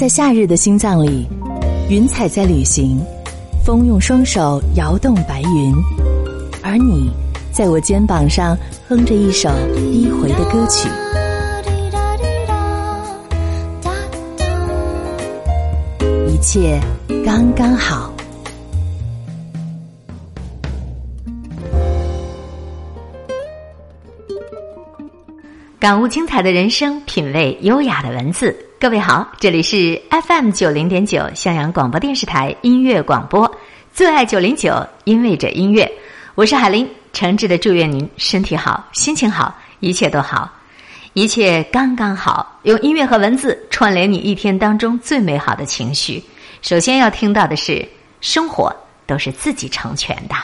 在夏日的心脏里，云彩在旅行，风用双手摇动白云，而你在我肩膀上哼着一首低回的歌曲。一切刚刚好。感悟精彩的人生，品味优雅的文字。各位好，这里是 FM 九零点九襄阳广播电视台音乐广播，最爱九零九，因为这音乐，我是海林，诚挚的祝愿您身体好，心情好，一切都好，一切刚刚好。用音乐和文字串联你一天当中最美好的情绪。首先要听到的是，生活都是自己成全的。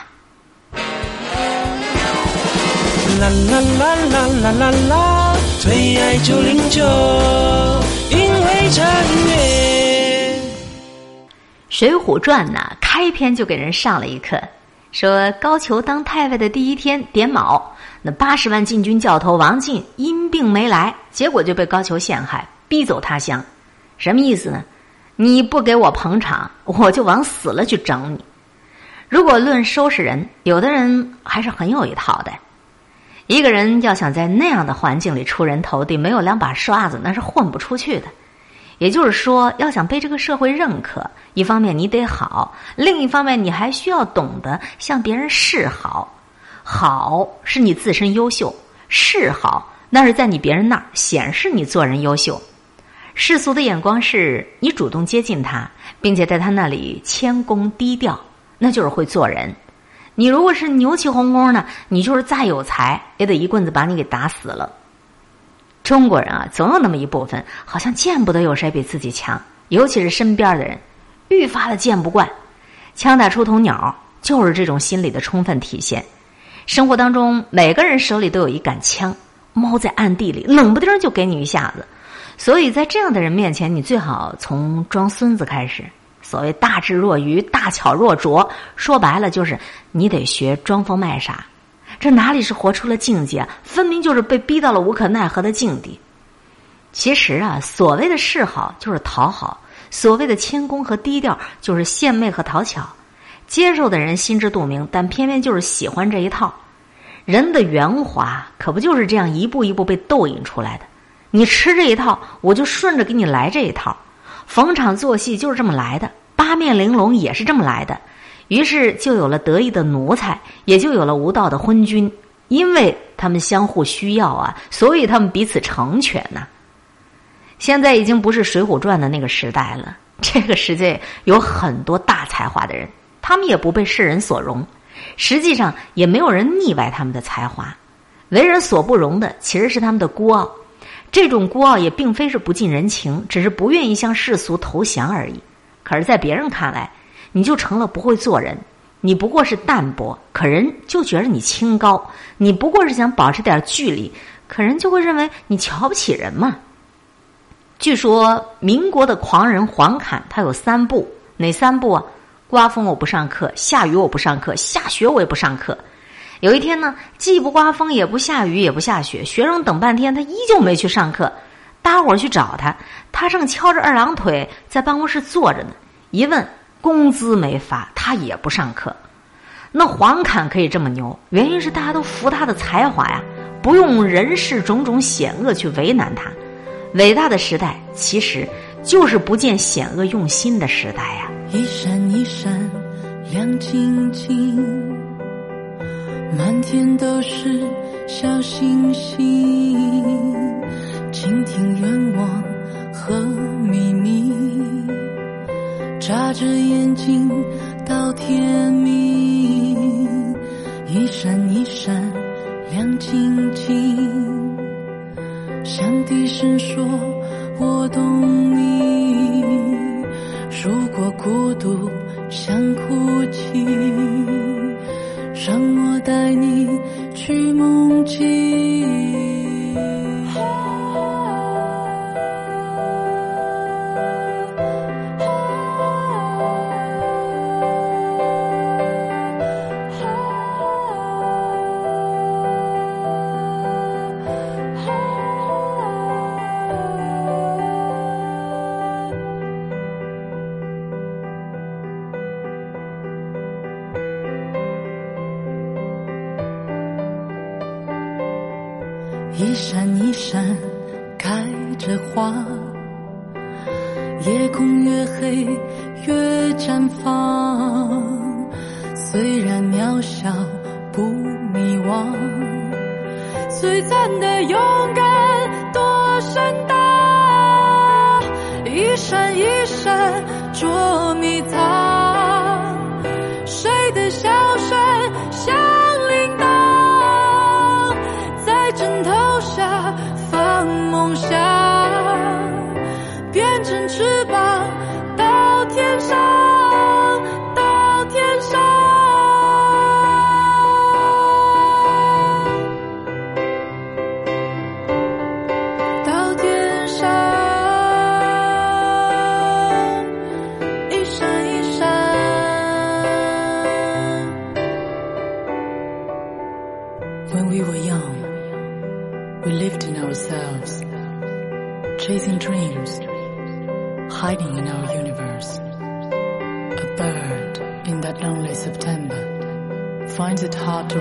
啦啦啦啦啦啦啦，最爱九零九，因为这音乐。《水浒传》呢，开篇就给人上了一课，说高俅当太尉的第一天点卯，那八十万禁军教头王进因病没来，结果就被高俅陷害，逼走他乡。什么意思呢？你不给我捧场，我就往死了去整你。如果论收拾人，有的人还是很有一套的。一个人要想在那样的环境里出人头地，没有两把刷子那是混不出去的。也就是说，要想被这个社会认可，一方面你得好，另一方面你还需要懂得向别人示好。好是你自身优秀，示好那是在你别人那儿显示你做人优秀。世俗的眼光是你主动接近他，并且在他那里谦恭低调，那就是会做人。你如果是牛气哄哄的，你就是再有才，也得一棍子把你给打死了。中国人啊，总有那么一部分，好像见不得有谁比自己强，尤其是身边的人，愈发的见不惯。枪打出头鸟，就是这种心理的充分体现。生活当中，每个人手里都有一杆枪，猫在暗地里，冷不丁就给你一下子。所以在这样的人面前，你最好从装孙子开始。所谓大智若愚，大巧若拙，说白了就是你得学装疯卖傻。这哪里是活出了境界？分明就是被逼到了无可奈何的境地。其实啊，所谓的示好就是讨好，所谓的谦恭和低调就是献媚和讨巧。接受的人心知肚明，但偏偏就是喜欢这一套。人的圆滑可不就是这样一步一步被逗引出来的？你吃这一套，我就顺着给你来这一套。逢场作戏就是这么来的，八面玲珑也是这么来的，于是就有了得意的奴才，也就有了无道的昏君，因为他们相互需要啊，所以他们彼此成全呐。现在已经不是《水浒传》的那个时代了，这个世界有很多大才华的人，他们也不被世人所容，实际上也没有人腻歪他们的才华，为人所不容的其实是他们的孤傲。这种孤傲也并非是不近人情，只是不愿意向世俗投降而已。可是，在别人看来，你就成了不会做人，你不过是淡泊，可人就觉得你清高；你不过是想保持点距离，可人就会认为你瞧不起人嘛。据说，民国的狂人黄侃，他有三步，哪三步啊？刮风我不上课，下雨我不上课，下雪我也不上课。有一天呢，既不刮风，也不下雨，也不下雪，学生等半天，他依旧没去上课。大伙儿去找他，他正翘着二郎腿在办公室坐着呢。一问，工资没发，他也不上课。那黄侃可以这么牛，原因是大家都服他的才华呀，不用人世种种险恶去为难他。伟大的时代，其实就是不见险恶用心的时代呀。一闪一闪亮晶晶。满天都是小星星，倾听愿望和秘密，眨着眼睛到天明，一闪一闪亮晶晶，想低声说我懂你，如果孤独想哭泣。让我带你去梦境。一闪一闪开着花，夜空越黑越绽放。虽然渺小不迷惘，璀璨的勇敢多盛大，一闪一闪捉迷藏，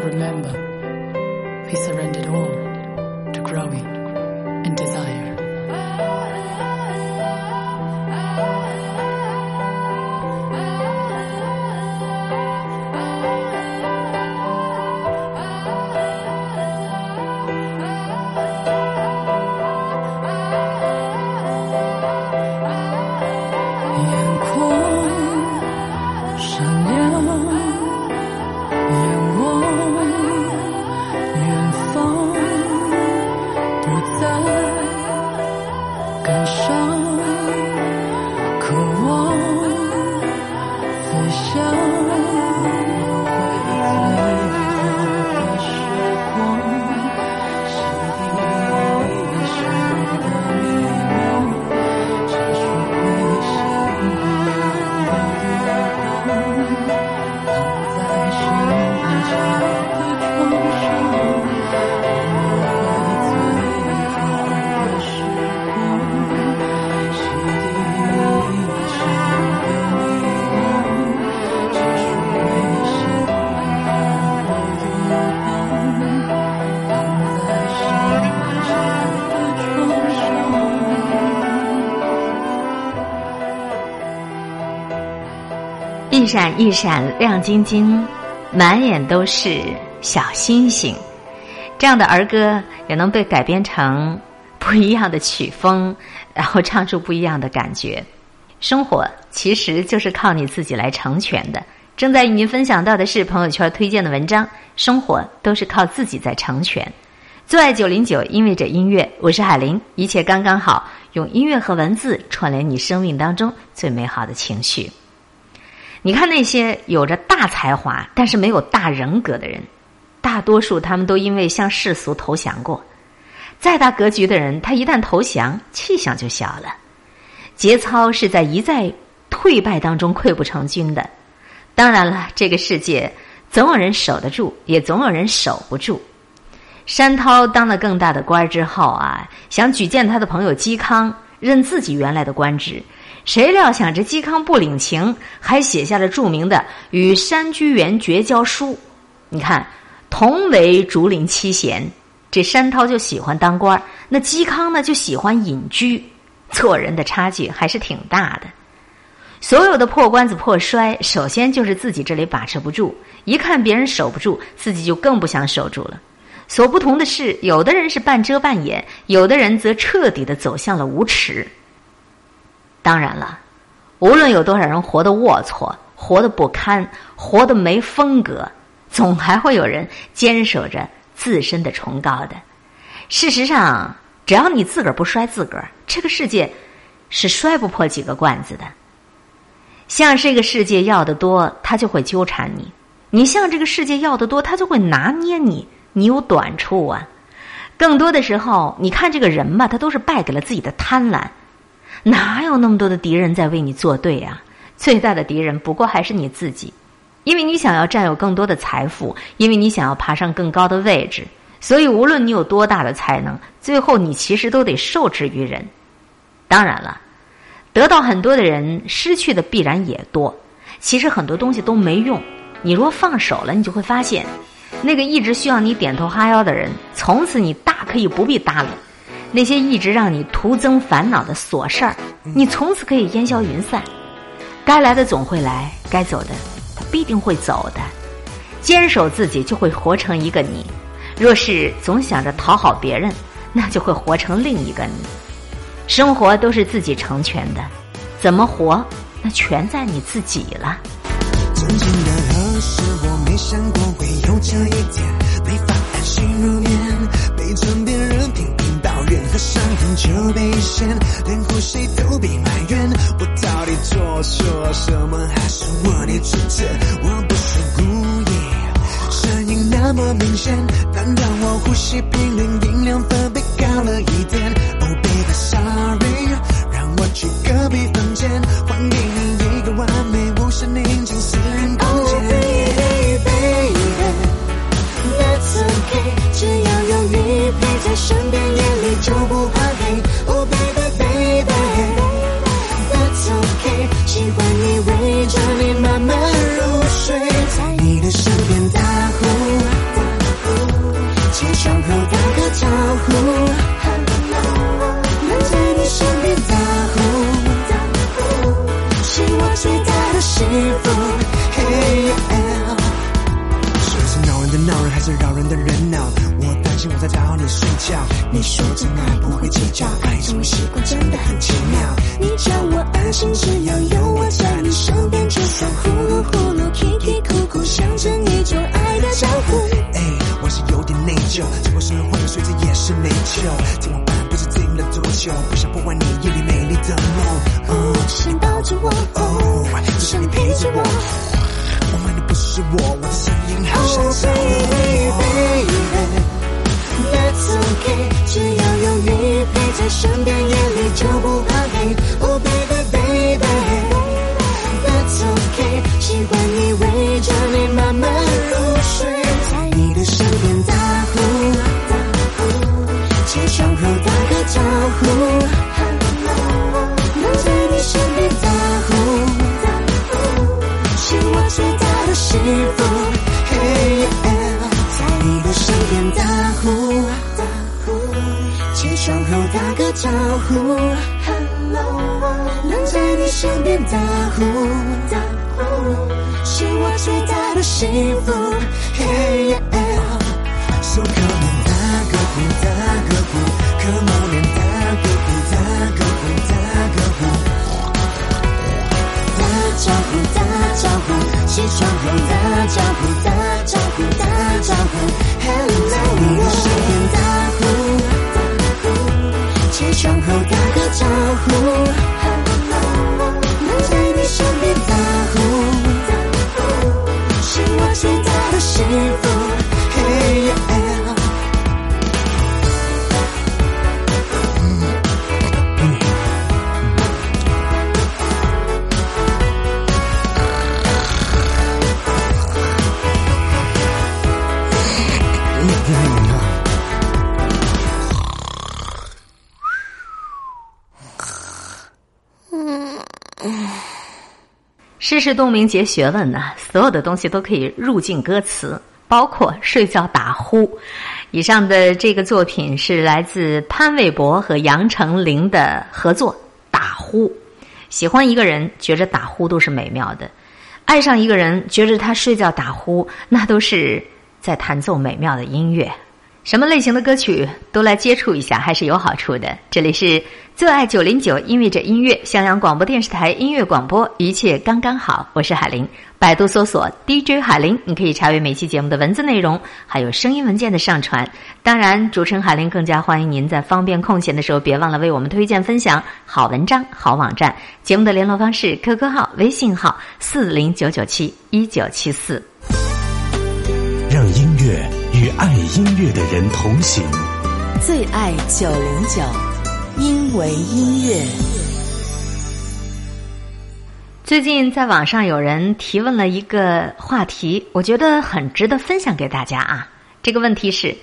to remember. we surrendered all 一闪一闪亮晶晶，满眼都是小星星。这样的儿歌也能被改编成不一样的曲风，然后唱出不一样的感觉。生活其实就是靠你自己来成全的。正在与您分享到的是朋友圈推荐的文章，生活都是靠自己在成全。最爱九零九，因为这音乐，我是海林，一切刚刚好，用音乐和文字串联你生命当中最美好的情绪。你看那些有着大才华但是没有大人格的人，大多数他们都因为向世俗投降过。再大格局的人，他一旦投降，气象就小了。节操是在一再退败当中溃不成军的。当然了，这个世界总有人守得住，也总有人守不住。山涛当了更大的官之后啊，想举荐他的朋友嵇康任自己原来的官职。谁料想这嵇康不领情，还写下了著名的《与山居元绝交书》。你看，同为竹林七贤，这山涛就喜欢当官那嵇康呢就喜欢隐居。做人的差距还是挺大的。所有的破罐子破摔，首先就是自己这里把持不住。一看别人守不住，自己就更不想守住了。所不同的是，有的人是半遮半掩，有的人则彻底的走向了无耻。当然了，无论有多少人活得龌龊、活得不堪、活得没风格，总还会有人坚守着自身的崇高的。事实上，只要你自个儿不摔自个儿，这个世界是摔不破几个罐子的。向这个世界要的多，他就会纠缠你；你向这个世界要的多，他就会拿捏你。你有短处啊。更多的时候，你看这个人吧，他都是败给了自己的贪婪。哪有那么多的敌人在为你作对啊？最大的敌人不过还是你自己，因为你想要占有更多的财富，因为你想要爬上更高的位置，所以无论你有多大的才能，最后你其实都得受制于人。当然了，得到很多的人，失去的必然也多。其实很多东西都没用，你若放手了，你就会发现，那个一直需要你点头哈腰的人，从此你大可以不必搭理；那些一直让你徒增烦恼的琐事儿，你从此可以烟消云散。该来的总会来，该走的他必定会走的。坚守自己，就会活成一个你；若是总想着讨好别人，那就会活成另一个你。生活都是自己成全的，怎么活，那全在你自己了。曾经的何时，我没想过会有这一天，没法安心入眠，被枕边人频频抱怨和伤痕就被掀，连呼吸都被埋怨。我到底做错什么？还是我的错？我不是故意，声音那么明显，难道我呼吸频率音量分贝高了一点。Oh baby sorry，让我去隔壁房间，还给你一个完美无声宁静私人空间。只要有你陪在身边，夜里就不怕黑。Oh baby baby，That's okay，喜欢你围着你慢慢入睡，在你的身边打呼，起床后打个招呼，能在你身边打呼，是我最大的幸福。人的闹人，还是扰人的人闹？我担心我在打扰你睡觉。你说真爱不会计较，爱这种习惯真的很奇妙。你叫我安心，只要有我在你身边，就算呼噜呼噜、啼啼哭哭，象征一种爱的招呼。哎，我是有点内疚，结果生活的睡着也是内疚。今晚半不知静了多久，不想破坏你夜里美丽的梦。哦，只想抱着我，哦，只想你陪着我。我爱的不是我，我的声音好像少了。That's okay，只要有你陪在身边，夜里就不怕黑。招呼，Hello，能在你身边打呼，是我最大的幸福。Hey yeah，So come on 打个呼，打个呼，Come on and 打个呼，打个呼，打个呼。打招呼，打招呼，起床呼，起床后打个招呼世事洞明皆学问呐、所有的东西都可以入境歌词，包括睡觉打呼。以上的这个作品是来自潘玮柏和杨丞琳的合作《打呼》。喜欢一个人，觉着打呼都是美妙的；爱上一个人，觉着他睡觉打呼，那都是在弹奏美妙的音乐。什么类型的歌曲都来接触一下，还是有好处的。这里是最爱九零九，因为这音乐，襄阳广播电视台音乐广播，一切刚刚好。我是海玲，百度搜索 DJ 海玲，你可以查阅每期节目的文字内容，还有声音文件的上传。当然，主持人海玲更加欢迎您在方便空闲的时候，别忘了为我们推荐分享好文章、好网站。节目的联络方式：QQ 号、微信号四零九九七一九七四。让音乐爱音乐的人同行。最爱九零九，因为音乐。最近在网上有人提问了一个话题，我觉得很值得分享给大家啊。这个问题是：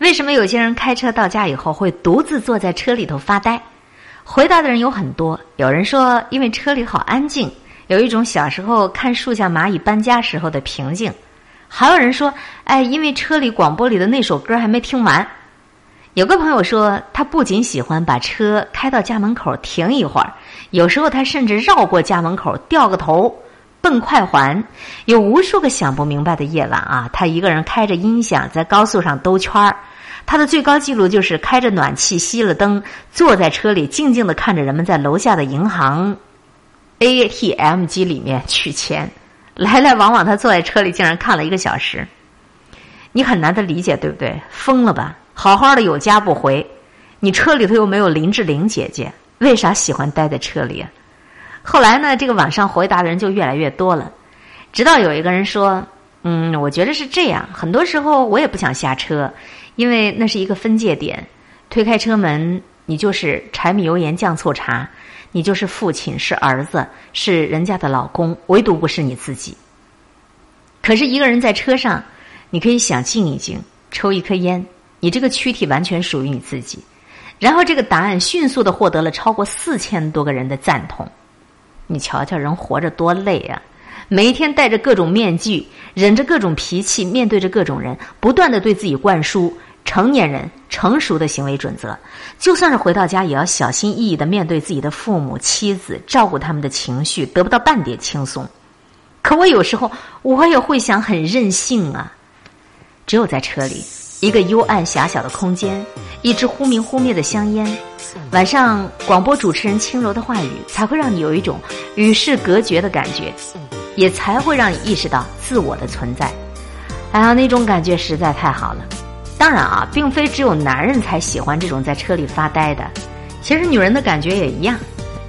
为什么有些人开车到家以后会独自坐在车里头发呆？回答的人有很多，有人说因为车里好安静，有一种小时候看树下蚂蚁搬家时候的平静；还有人说，哎，因为车里广播里的那首歌还没听完。有个朋友说，他不仅喜欢把车开到家门口停一会儿，有时候他甚至绕过家门口掉个头奔快环。有无数个想不明白的夜晚啊，他一个人开着音响在高速上兜圈儿。他的最高纪录就是开着暖气、熄了灯，坐在车里静静的看着人们在楼下的银行 ATM 机里面取钱。来来往往，他坐在车里竟然看了一个小时。你很难的理解，对不对？疯了吧？好好的有家不回，你车里头又没有林志玲姐姐，为啥喜欢待在车里？后来呢，这个网上回答的人就越来越多了，直到有一个人说：“嗯，我觉得是这样，很多时候我也不想下车，因为那是一个分界点。推开车门，你就是柴米油盐酱醋茶，你就是父亲，是儿子，是人家的老公，唯独不是你自己。可是一个人在车上，你可以想静一静，抽一颗烟。”你这个躯体完全属于你自己，然后这个答案迅速的获得了超过四千多个人的赞同。你瞧瞧，人活着多累啊！每一天戴着各种面具，忍着各种脾气，面对着各种人，不断的对自己灌输成年人成熟的行为准则。就算是回到家，也要小心翼翼的面对自己的父母、妻子，照顾他们的情绪，得不到半点轻松。可我有时候我也会想，很任性啊！只有在车里。一个幽暗狭小的空间，一支忽明忽灭的香烟，晚上广播主持人轻柔的话语，才会让你有一种与世隔绝的感觉，也才会让你意识到自我的存在。哎呀，那种感觉实在太好了。当然啊，并非只有男人才喜欢这种在车里发呆的，其实女人的感觉也一样。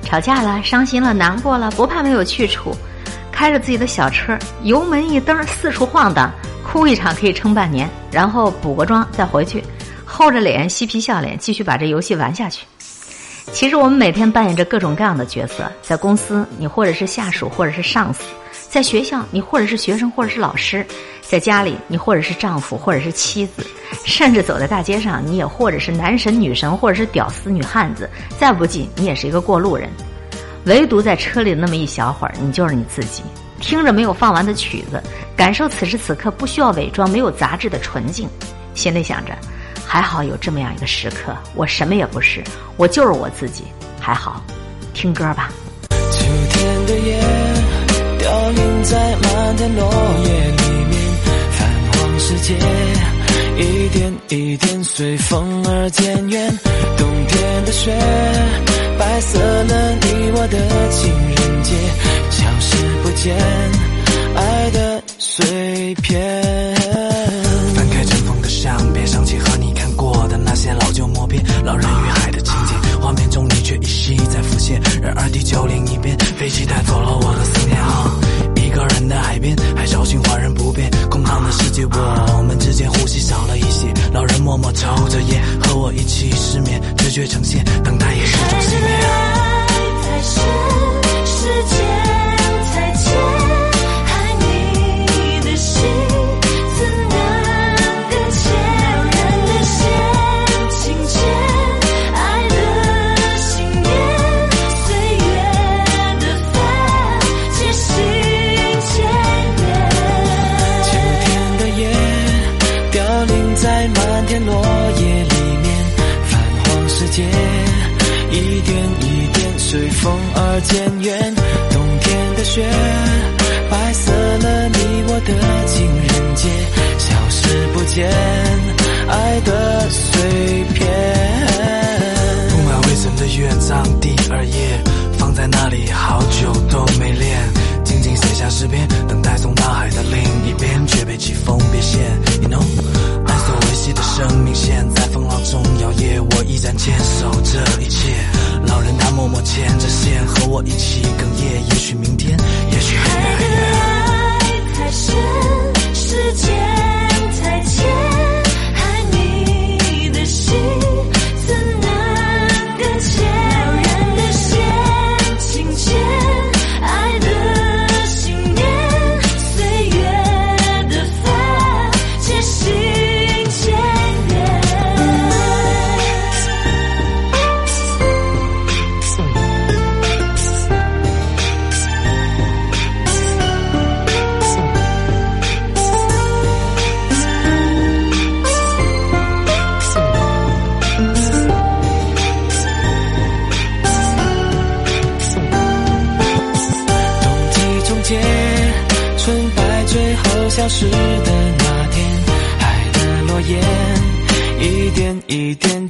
吵架了、伤心了、难过了，不怕没有去处，开着自己的小车，油门一蹬，四处晃荡。哭一场可以撑半年，然后补个妆再回去，厚着脸嬉皮笑脸继续把这游戏玩下去。其实我们每天扮演着各种各样的角色，在公司你或者是下属或者是上司，在学校你或者是学生或者是老师，在家里你或者是丈夫或者是妻子，甚至走在大街上你也或者是男神女神或者是屌丝女汉子，再不济你也是一个过路人。唯独在车里那么一小会儿，你就是你自己。听着没有放完的曲子，感受此时此刻不需要伪装、没有杂质的纯净，心里想着，还好有这么样一个时刻，我什么也不是，我就是我自己，还好，听歌吧。秋天的倒映在漫天落叶里面，泛黄世界一点一点随风而渐远，冬天的雪白色了你我的情人节。消失不见爱的碎片。翻开尘封的相片，想起和你看过的那些老旧默片，老人与海的情节，画面中你却依稀在浮现。然而地球另一边，飞机带走了我的思念。个人的海边，海潮循环人不变，空荡的世界，我们之间呼吸少了一些。老人默默抽着烟，和我一起失眠，直觉呈现，等待也是种幸免。一点一点随风而渐远，冬天的雪白色了你我的情人节，消失不见爱的碎片。铺满灰尘的乐章第二页，放在那里好久都没练，静静写下诗篇，等待送大海的另一边，却被季风别线。You know，惜的生命线，在风浪中摇曳，我依然坚守这一切。老人他默默牵着线，和我一起哽咽。也许明天，也许很远很远。爱太深，时间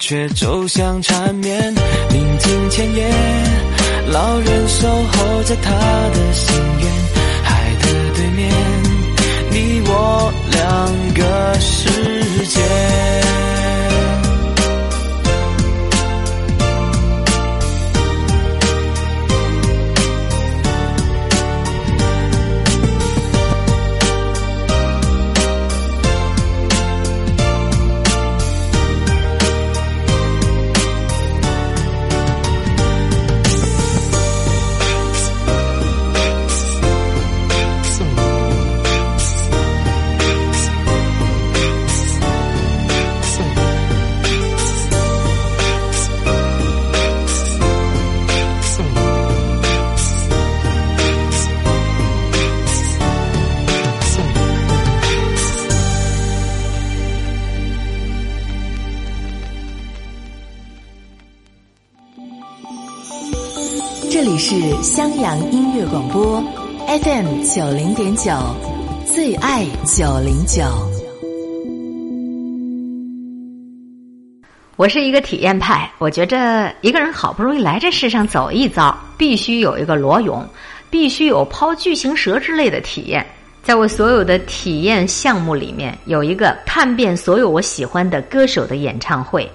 却走向缠绵。聆听前夜，老人守候在他的心愿。海的对面，你我两个世九零点九，最爱九零九。我是一个体验派，我觉着一个人好不容易来这世上走一遭，必须有一个裸泳，必须有抛巨型蛇之类的体验。在我所有的体验项目里面，有一个看遍所有我喜欢的歌手的演唱会。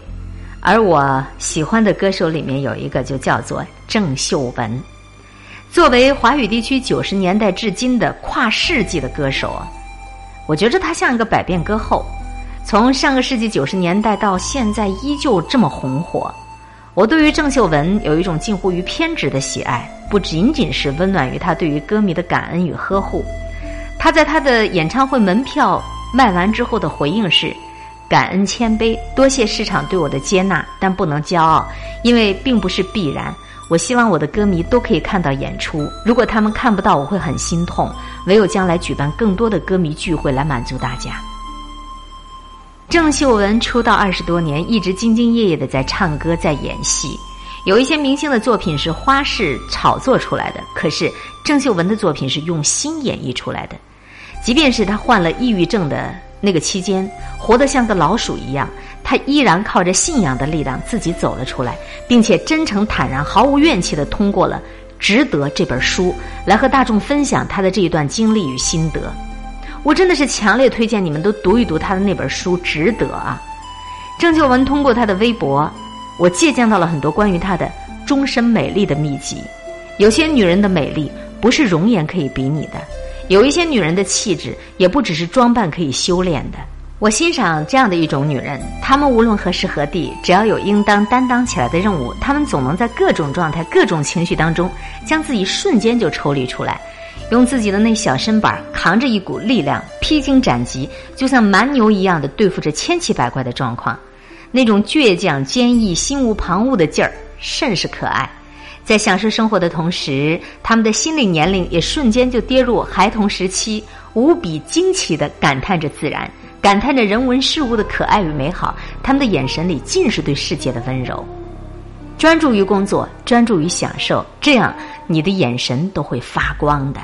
而我喜欢的歌手里面有一个，就叫做郑秀文。作为华语地区九十年代至今的跨世纪的歌手啊，我觉着他像一个百变歌后。从上个世纪九十年代到现在，依旧这么红火。我对于郑秀文有一种近乎于偏执的喜爱，不仅仅是温暖于他对于歌迷的感恩与呵护。他在他的演唱会门票卖完之后的回应是。感恩谦卑，多谢市场对我的接纳，但不能骄傲，因为并不是必然。我希望我的歌迷都可以看到演出，如果他们看不到，我会很心痛。唯有将来举办更多的歌迷聚会来满足大家。郑秀文出道二十多年，一直兢兢业业的在唱歌，在演戏。有一些明星的作品是花式炒作出来的，可是郑秀文的作品是用心演绎出来的。即便是他患了抑郁症的。那个期间，活得像个老鼠一样，他依然靠着信仰的力量自己走了出来，并且真诚坦然、毫无怨气的通过了《值得》这本书，来和大众分享他的这一段经历与心得。我真的是强烈推荐你们都读一读他的那本书《值得》啊！郑秀文通过他的微博，我借鉴到了很多关于她的终身美丽的秘籍。有些女人的美丽不是容颜可以比拟的。有一些女人的气质，也不只是装扮可以修炼的。我欣赏这样的一种女人，她们无论何时何地，只要有应当担当起来的任务，她们总能在各种状态、各种情绪当中，将自己瞬间就抽离出来，用自己的那小身板扛着一股力量，披荆斩棘，就像蛮牛一样的对付着千奇百怪的状况。那种倔强、坚毅、心无旁骛的劲儿，甚是可爱。在享受生活的同时，他们的心理年龄也瞬间就跌入孩童时期，无比惊奇的感叹着自然，感叹着人文事物的可爱与美好。他们的眼神里尽是对世界的温柔，专注于工作，专注于享受，这样你的眼神都会发光的。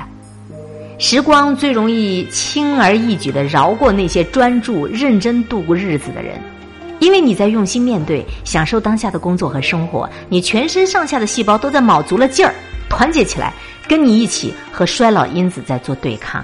时光最容易轻而易举的饶过那些专注认真度过日子的人。因为你在用心面对、享受当下的工作和生活，你全身上下的细胞都在卯足了劲儿，团结起来，跟你一起和衰老因子在做对抗。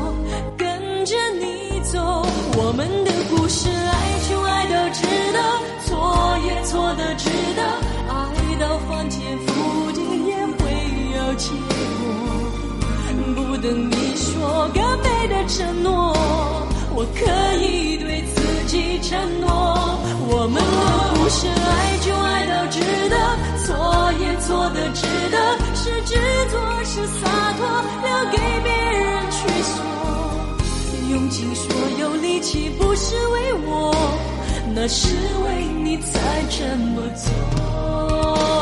我们的故事，爱就爱到值得，错也错的值得。爱到翻天覆地也会有结果，不等你说更美的承诺，我可以对自己。承诺，我们的故事，爱就爱到值得，错也错的值得，是执着是洒脱，留给别。岂不是为我，那是为你才这么做。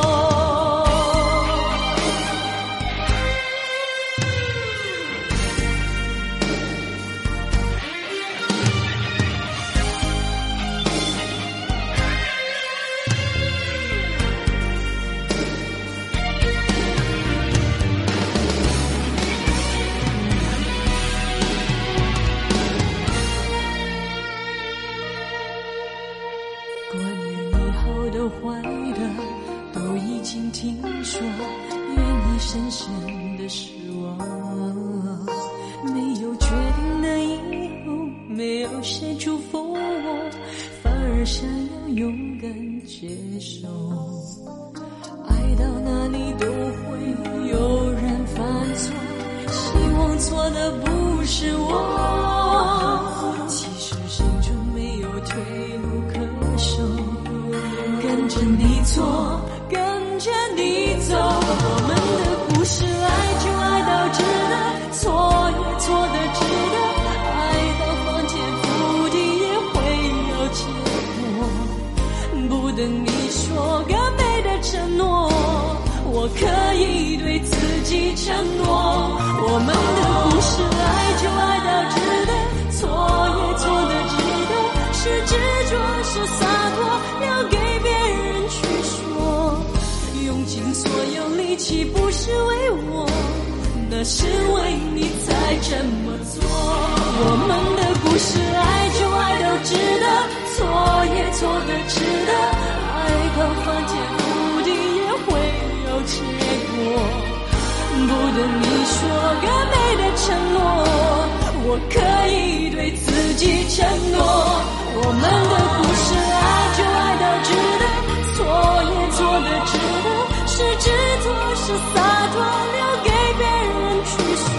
是洒脱，留给别人去说。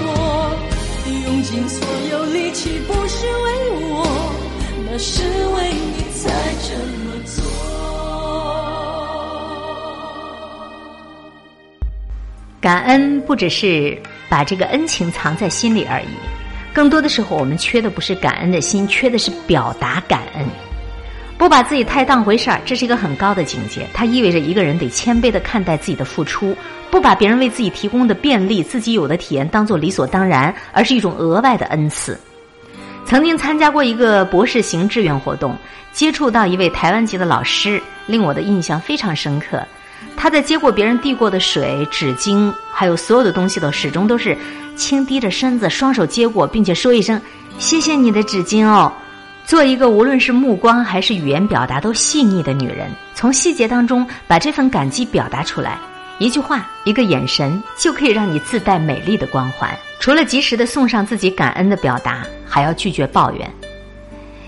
用尽所有力气不是为我，那是为你才这么做。感恩不只是把这个恩情藏在心里而已，更多的时候我们缺的不是感恩的心，缺的是表达感恩。不把自己太当回事儿，这是一个很高的境界。它意味着一个人得谦卑的看待自己的付出，不把别人为自己提供的便利、自己有的体验当做理所当然，而是一种额外的恩赐。曾经参加过一个博士型志愿活动，接触到一位台湾籍的老师，令我的印象非常深刻。他在接过别人递过的水、纸巾，还有所有的东西的，始终都是轻低着身子，双手接过，并且说一声“谢谢你的纸巾哦”。做一个无论是目光还是语言表达都细腻的女人，从细节当中把这份感激表达出来。一句话，一个眼神，就可以让你自带美丽的光环。除了及时的送上自己感恩的表达，还要拒绝抱怨。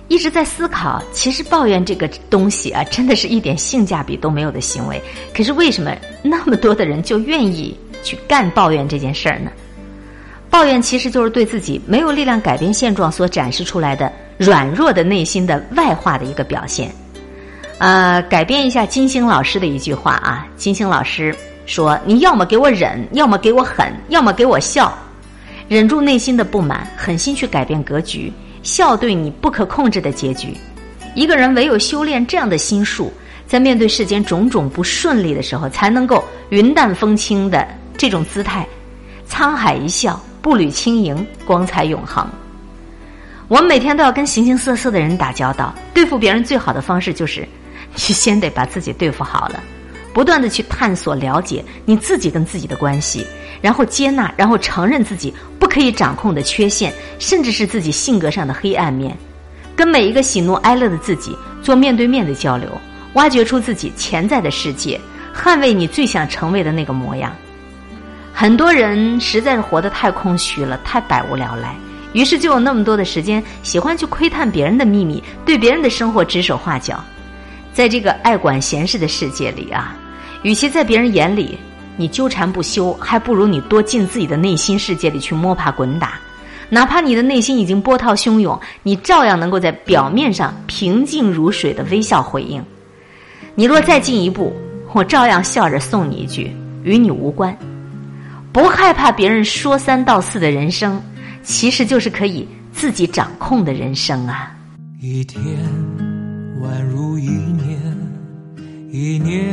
一直在思考，其实抱怨这个东西啊，真的是一点性价比都没有的行为。可是为什么那么多的人就愿意去干抱怨这件事儿呢？抱怨其实就是对自己没有力量改变现状所展示出来的软弱的内心的外化的一个表现。呃，改变一下金星老师的一句话啊，金星老师说：“你要么给我忍，要么给我狠，要么给我笑。忍住内心的不满，狠心去改变格局。”笑对你不可控制的结局，一个人唯有修炼这样的心术，在面对世间种种不顺利的时候，才能够云淡风轻的这种姿态，沧海一笑，步履轻盈，光彩永恒。我们每天都要跟形形色色的人打交道，对付别人最好的方式就是，你先得把自己对付好了，不断的去探索了解你自己跟自己的关系。然后接纳，然后承认自己不可以掌控的缺陷，甚至是自己性格上的黑暗面，跟每一个喜怒哀乐的自己做面对面的交流，挖掘出自己潜在的世界，捍卫你最想成为的那个模样。很多人实在是活得太空虚了，太百无聊赖，于是就有那么多的时间喜欢去窥探别人的秘密，对别人的生活指手画脚。在这个爱管闲事的世界里啊，与其在别人眼里。你纠缠不休，还不如你多进自己的内心世界里去摸爬滚打。哪怕你的内心已经波涛汹涌，你照样能够在表面上平静如水的微笑回应。你若再进一步，我照样笑着送你一句：与你无关。不害怕别人说三道四的人生，其实就是可以自己掌控的人生啊。一天宛如一年，一年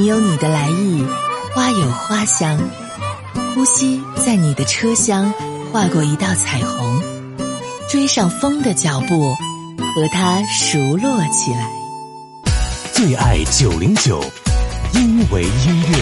你有你的来意，花有花香，呼吸在你的车厢划过一道彩虹，追上风的脚步，和它熟络起来。最爱九零九，因为音乐。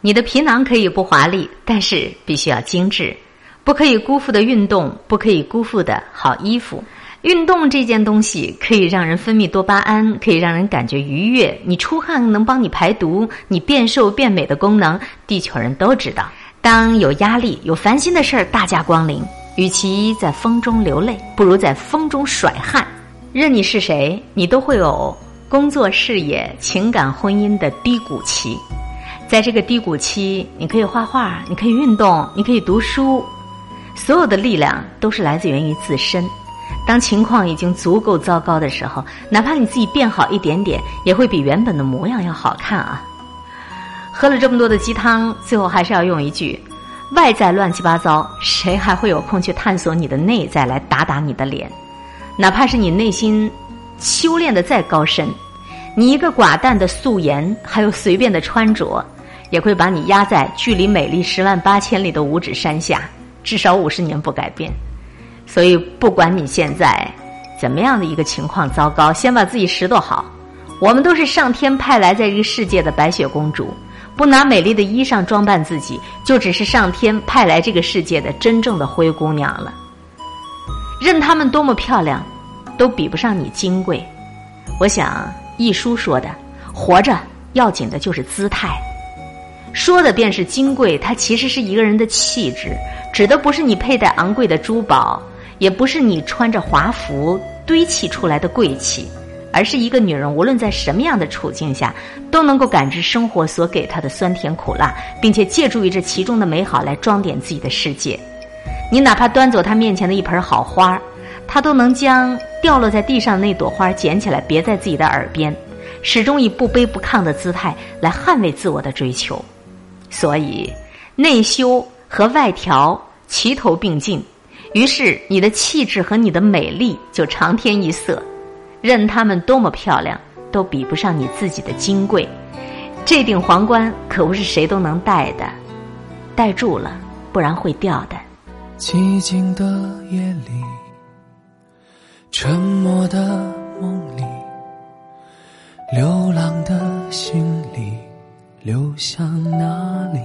你的皮囊可以不华丽，但是必须要精致，不可以辜负的运动，不可以辜负的好衣服。运动这件东西可以让人分泌多巴胺，可以让人感觉愉悦。你出汗能帮你排毒，你变瘦变美的功能，地球人都知道。当有压力、有烦心的事儿大驾光临，与其在风中流泪，不如在风中甩汗。任你是谁，你都会有工作、事业、情感、婚姻的低谷期。在这个低谷期，你可以画画，你可以运动，你可以读书，所有的力量都是来自源于自身。当情况已经足够糟糕的时候，哪怕你自己变好一点点，也会比原本的模样要好看啊！喝了这么多的鸡汤，最后还是要用一句：外在乱七八糟，谁还会有空去探索你的内在来打打你的脸？哪怕是你内心修炼的再高深，你一个寡淡的素颜，还有随便的穿着，也会把你压在距离美丽十万八千里的五指山下，至少五十年不改变。所以，不管你现在怎么样的一个情况糟糕，先把自己拾掇好。我们都是上天派来在这个世界的白雪公主，不拿美丽的衣裳装扮自己，就只是上天派来这个世界的真正的灰姑娘了。任她们多么漂亮，都比不上你金贵。我想，一书说的，活着要紧的就是姿态。说的便是金贵，它其实是一个人的气质，指的不是你佩戴昂贵的珠宝。也不是你穿着华服堆砌出来的贵气，而是一个女人无论在什么样的处境下，都能够感知生活所给她的酸甜苦辣，并且借助于这其中的美好来装点自己的世界。你哪怕端走她面前的一盆好花，她都能将掉落在地上那朵花捡起来别在自己的耳边，始终以不卑不亢的姿态来捍卫自我的追求。所以，内修和外调齐头并进。于是，你的气质和你的美丽就长天一色，任他们多么漂亮，都比不上你自己的金贵。这顶皇冠可不是谁都能戴的，戴住了，不然会掉的。寂静的夜里，沉默的梦里，流浪的心里，流向哪里？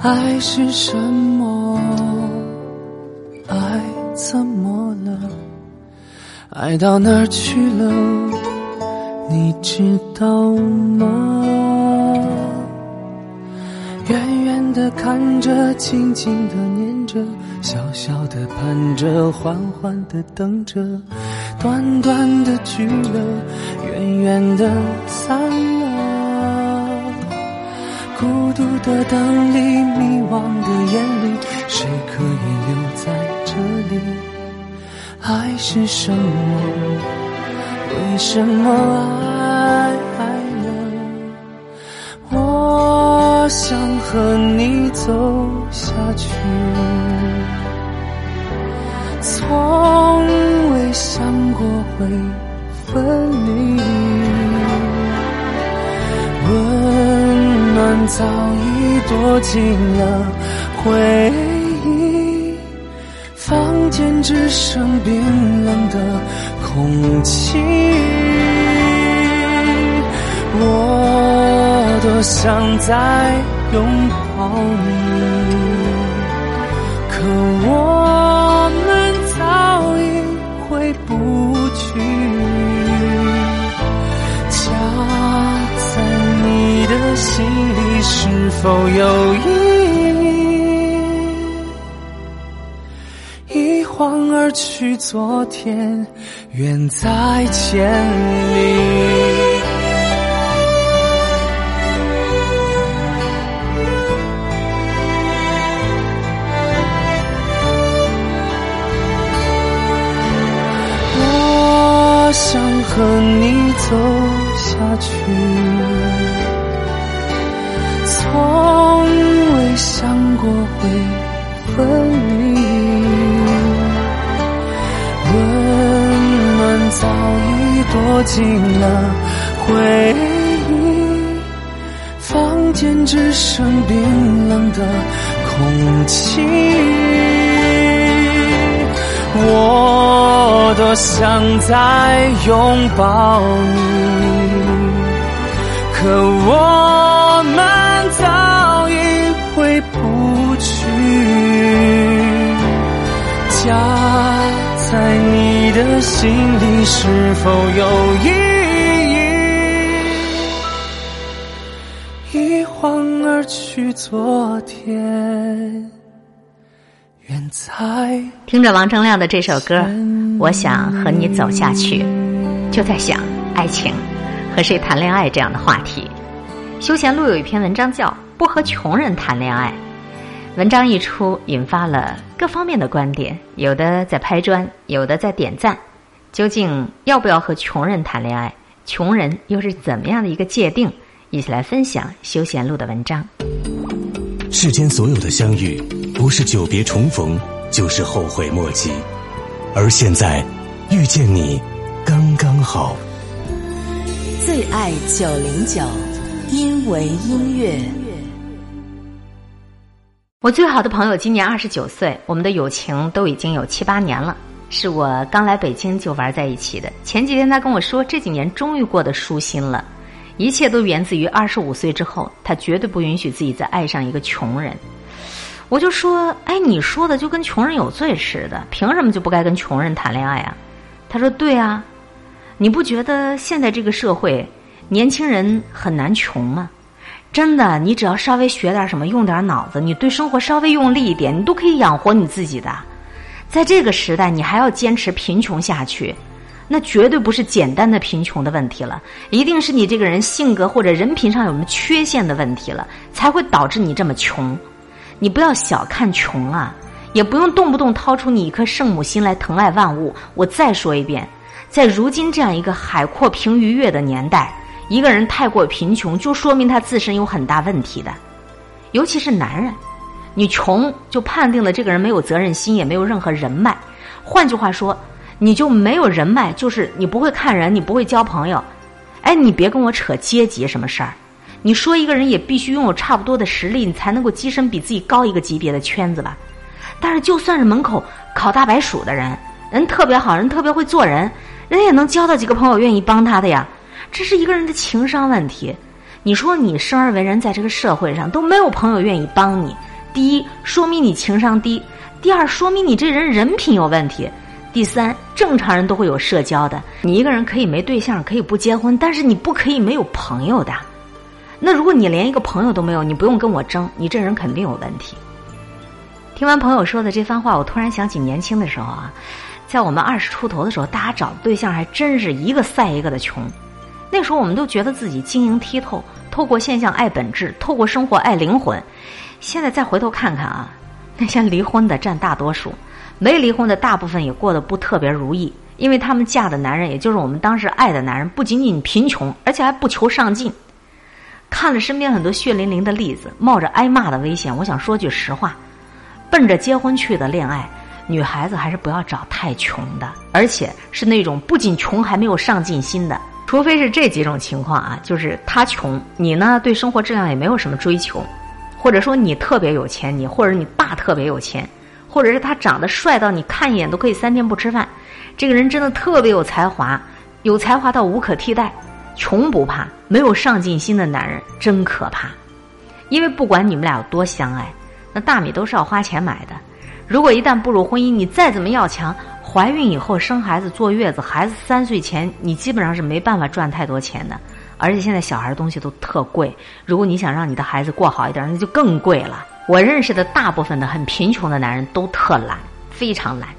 爱是什么？爱怎么了？爱到哪儿去了？你知道吗？远远的看着，静静的念着，小小的盼着，缓缓的等着，短短的聚了，远远的散了。孤独的灯里，迷惘的眼里，谁可以留在这里？爱是什么？为什么爱爱了？我想和你走下去，从未想过会分离。早已躲进了回忆，房间只剩冰冷的空气。我多想再拥抱你，可我心里是否有意义？一晃而去，昨天远在千里。我想和你走下去。没想过会分离，温暖早已躲进了回忆，房间只剩冰冷的空气。我多想再拥抱你，可我们。早回不去，家在你的心里是否有意义？一晃而去，昨天远在。听着王铮亮的这首歌，我想和你走下去，就在想爱情和谁谈恋爱这样的话题。休闲路有一篇文章叫《不和穷人谈恋爱》，文章一出，引发了各方面的观点，有的在拍砖，有的在点赞。究竟要不要和穷人谈恋爱？穷人又是怎么样的一个界定？一起来分享休闲路的文章。世间所有的相遇，不是久别重逢，就是后悔莫及。而现在，遇见你，刚刚好。最爱九零九。因为音乐。我最好的朋友今年二十九岁，我们的友情都已经有七八年了，是我刚来北京就玩在一起的。前几天他跟我说，这几年终于过得舒心了，一切都源自于二十五岁之后，他绝对不允许自己再爱上一个穷人。我就说，哎，你说的就跟穷人有罪似的，凭什么就不该跟穷人谈恋爱啊？他说，对啊，你不觉得现在这个社会年轻人很难穷吗？真的，你只要稍微学点什么，用点脑子，你对生活稍微用力一点，你都可以养活你自己的。在这个时代，你还要坚持贫穷下去，那绝对不是简单的贫穷的问题了，一定是你这个人性格或者人品上有什么缺陷的问题了，才会导致你这么穷。你不要小看穷啊，也不用动不动掏出你一颗圣母心来疼爱万物。我再说一遍，在如今这样一个海阔凭鱼跃的年代。一个人太过贫穷，就说明他自身有很大问题的，尤其是男人。你穷就判定了这个人没有责任心，也没有任何人脉。换句话说，你就没有人脉，就是你不会看人，你不会交朋友。哎，你别跟我扯阶级什么事儿。你说一个人也必须拥有差不多的实力，你才能够跻身比自己高一个级别的圈子吧。但是就算是门口烤大白薯的人，人特别好人，特别会做人，人也能交到几个朋友愿意帮他的呀。这是一个人的情商问题。你说你生而为人，在这个社会上都没有朋友愿意帮你。第一，说明你情商低；第二，说明你这人人品有问题；第三，正常人都会有社交的。你一个人可以没对象，可以不结婚，但是你不可以没有朋友的。那如果你连一个朋友都没有，你不用跟我争，你这人肯定有问题。听完朋友说的这番话，我突然想起年轻的时候啊，在我们二十出头的时候，大家找对象还真是一个赛一个的穷。那时候我们都觉得自己晶莹剔透，透过现象爱本质，透过生活爱灵魂。现在再回头看看啊，那些离婚的占大多数，没离婚的大部分也过得不特别如意，因为他们嫁的男人，也就是我们当时爱的男人，不仅仅贫穷，而且还不求上进。看了身边很多血淋淋的例子，冒着挨骂的危险，我想说句实话：奔着结婚去的恋爱，女孩子还是不要找太穷的，而且是那种不仅穷还没有上进心的。除非是这几种情况啊，就是他穷，你呢对生活质量也没有什么追求，或者说你特别有钱，你或者你爸特别有钱，或者是他长得帅到你看一眼都可以三天不吃饭，这个人真的特别有才华，有才华到无可替代，穷不怕，没有上进心的男人真可怕，因为不管你们俩有多相爱，那大米都是要花钱买的，如果一旦步入婚姻，你再怎么要强。怀孕以后生孩子坐月子，孩子三岁前你基本上是没办法赚太多钱的，而且现在小孩东西都特贵。如果你想让你的孩子过好一点，那就更贵了。我认识的大部分的很贫穷的男人都特懒，非常懒。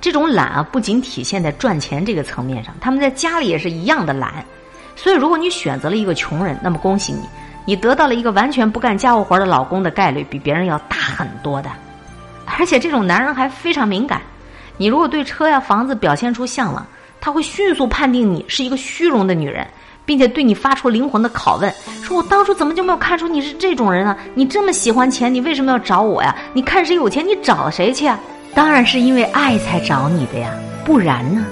这种懒啊，不仅体现在赚钱这个层面上，他们在家里也是一样的懒。所以，如果你选择了一个穷人，那么恭喜你，你得到了一个完全不干家务活的老公的概率比别人要大很多的。而且，这种男人还非常敏感。你如果对车呀、房子表现出向往，他会迅速判定你是一个虚荣的女人，并且对你发出灵魂的拷问：说我当初怎么就没有看出你是这种人啊？你这么喜欢钱，你为什么要找我呀？你看谁有钱，你找谁去啊？当然是因为爱才找你的呀，不然呢？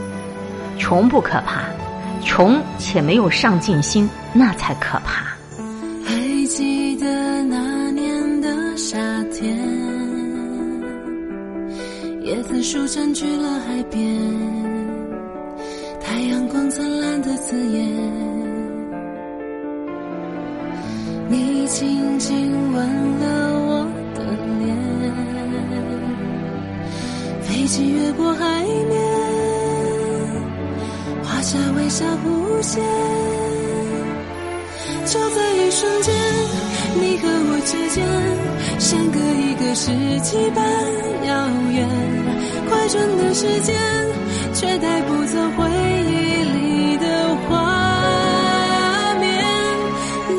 穷不可怕，穷且没有上进心，那才可怕。还记得那年的夏天。椰子树占据了海边，太阳光灿烂的刺眼。你轻轻吻了我的脸，飞机越过海面，画下微笑弧线。就在一瞬间，你和我之间，相隔一个世纪般遥远。快转的时间，却带不走回忆里的画面。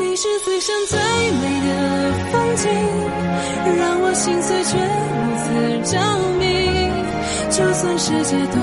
你是最深最美的风景，让我心碎却如此着迷。就算世界动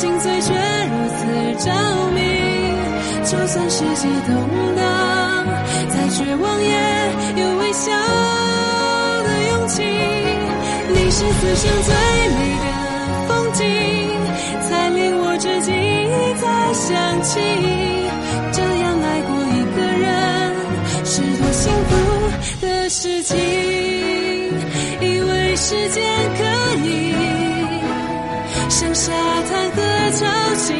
心碎却如此着迷。就算世界动荡，再绝望也有微笑的勇气。你是此生最美的风景，才令我至今一再想起。这样爱过一个人，是多幸福的事情。以为时间可像沙滩和潮汐。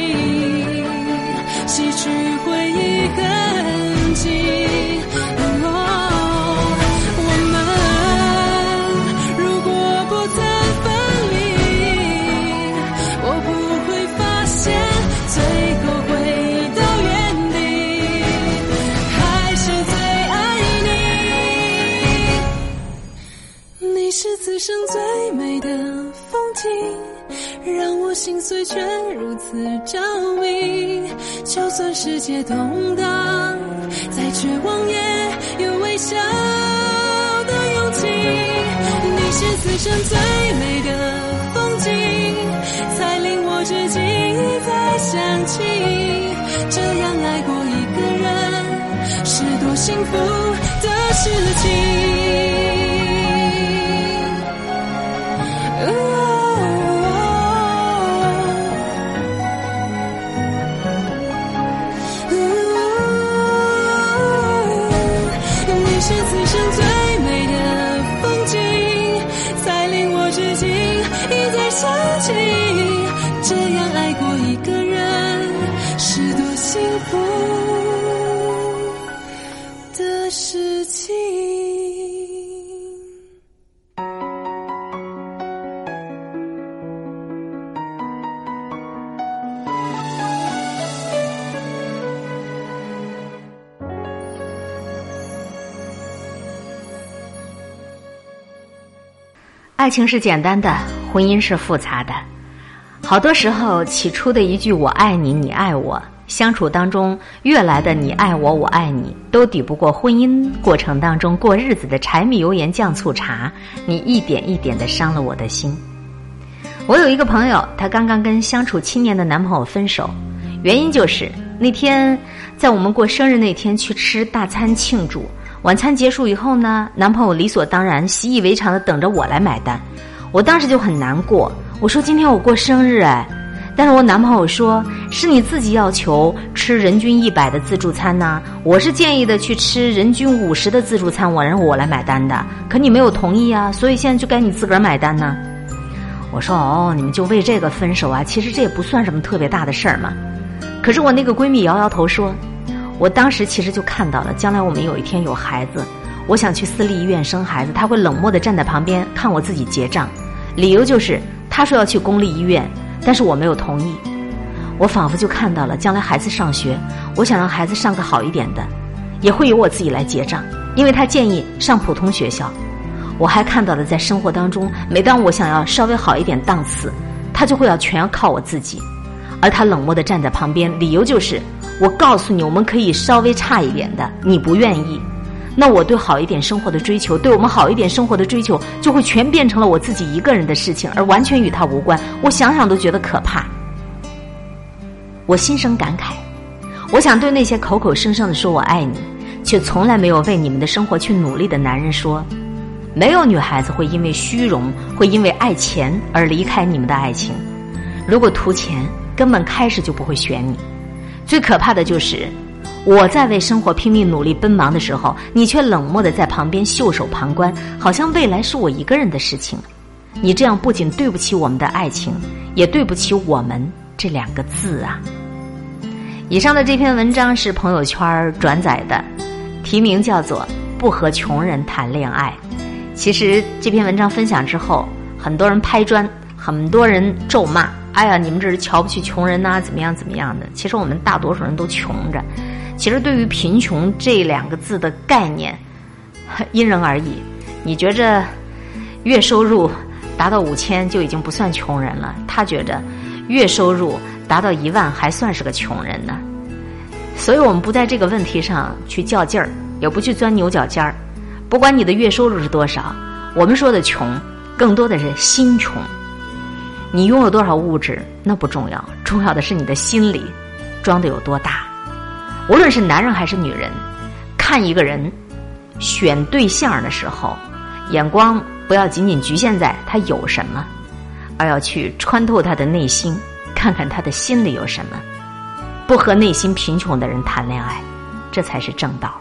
洗去回忆痕迹。心碎却如此着迷。就算世界动荡，再绝望也有微笑的勇气。你是此生最美的风景，才令我至今一再想起。这样爱过一个人，是多幸福的事情。爱情是简单的，婚姻是复杂的。好多时候，起初的一句“我爱你，你爱我”，相处当中越来的“你爱我，我爱你”，都抵不过婚姻过程当中过日子的柴米油盐酱醋茶。你一点一点的伤了我的心。我有一个朋友，她刚刚跟相处七年的男朋友分手，原因就是那天在我们过生日那天去吃大餐庆祝。晚餐结束以后呢，男朋友理所当然、习以为常的等着我来买单，我当时就很难过。我说：“今天我过生日哎。”但是我男朋友说：“是你自己要求吃人均一百的自助餐呢，我是建议的去吃人均五十的自助餐，我让我来买单的。可你没有同意啊，所以现在就该你自个儿买单呢。”我说：“哦，你们就为这个分手啊？其实这也不算什么特别大的事儿嘛。”可是我那个闺蜜摇摇头说。我当时其实就看到了，将来我们有一天有孩子，我想去私立医院生孩子，他会冷漠的站在旁边看我自己结账，理由就是他说要去公立医院，但是我没有同意。我仿佛就看到了将来孩子上学，我想让孩子上个好一点的，也会由我自己来结账，因为他建议上普通学校。我还看到了在生活当中，每当我想要稍微好一点档次，他就会要全靠我自己，而他冷漠的站在旁边，理由就是。我告诉你，我们可以稍微差一点的，你不愿意，那我对好一点生活的追求，对我们好一点生活的追求，就会全变成了我自己一个人的事情，而完全与他无关。我想想都觉得可怕。我心生感慨，我想对那些口口声声的说我爱你，却从来没有为你们的生活去努力的男人说，没有女孩子会因为虚荣，会因为爱钱而离开你们的爱情。如果图钱，根本开始就不会选你。最可怕的就是，我在为生活拼命努力奔忙的时候，你却冷漠的在旁边袖手旁观，好像未来是我一个人的事情。你这样不仅对不起我们的爱情，也对不起我们这两个字啊！以上的这篇文章是朋友圈转载的，题名叫做《不和穷人谈恋爱》。其实这篇文章分享之后，很多人拍砖，很多人咒骂。哎呀，你们这是瞧不起穷人呐？怎么样怎么样的？其实我们大多数人都穷着。其实对于贫穷这两个字的概念，因人而异。你觉着月收入达到五千就已经不算穷人了，他觉着月收入达到一万还算是个穷人呢。所以我们不在这个问题上去较劲儿，也不去钻牛角尖儿。不管你的月收入是多少，我们说的穷，更多的是心穷。你拥有多少物质那不重要，重要的是你的心里装的有多大。无论是男人还是女人，看一个人选对象的时候，眼光不要仅仅局限在他有什么，而要去穿透他的内心，看看他的心里有什么。不和内心贫穷的人谈恋爱，这才是正道。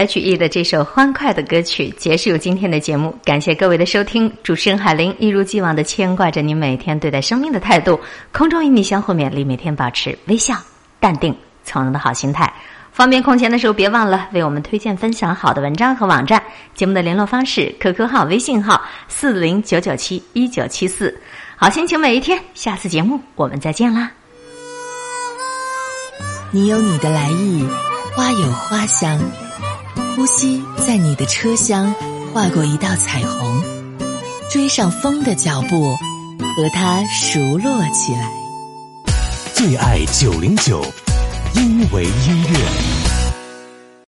H E 的这首欢快的歌曲结束今天的节目，感谢各位的收听。主持人海玲一如既往的牵挂着你每天对待生命的态度，空中与你相互勉励，每天保持微笑、淡定、从容的好心态。方便空闲的时候，别忘了为我们推荐分享好的文章和网站。节目的联络方式：QQ 号、微信号四零九九七一九七四。好心情每一天，下次节目我们再见啦！你有你的来意。花有花香，呼吸在你的车厢划过一道彩虹，追上风的脚步，和它熟络起来。最爱九零九，因为音乐。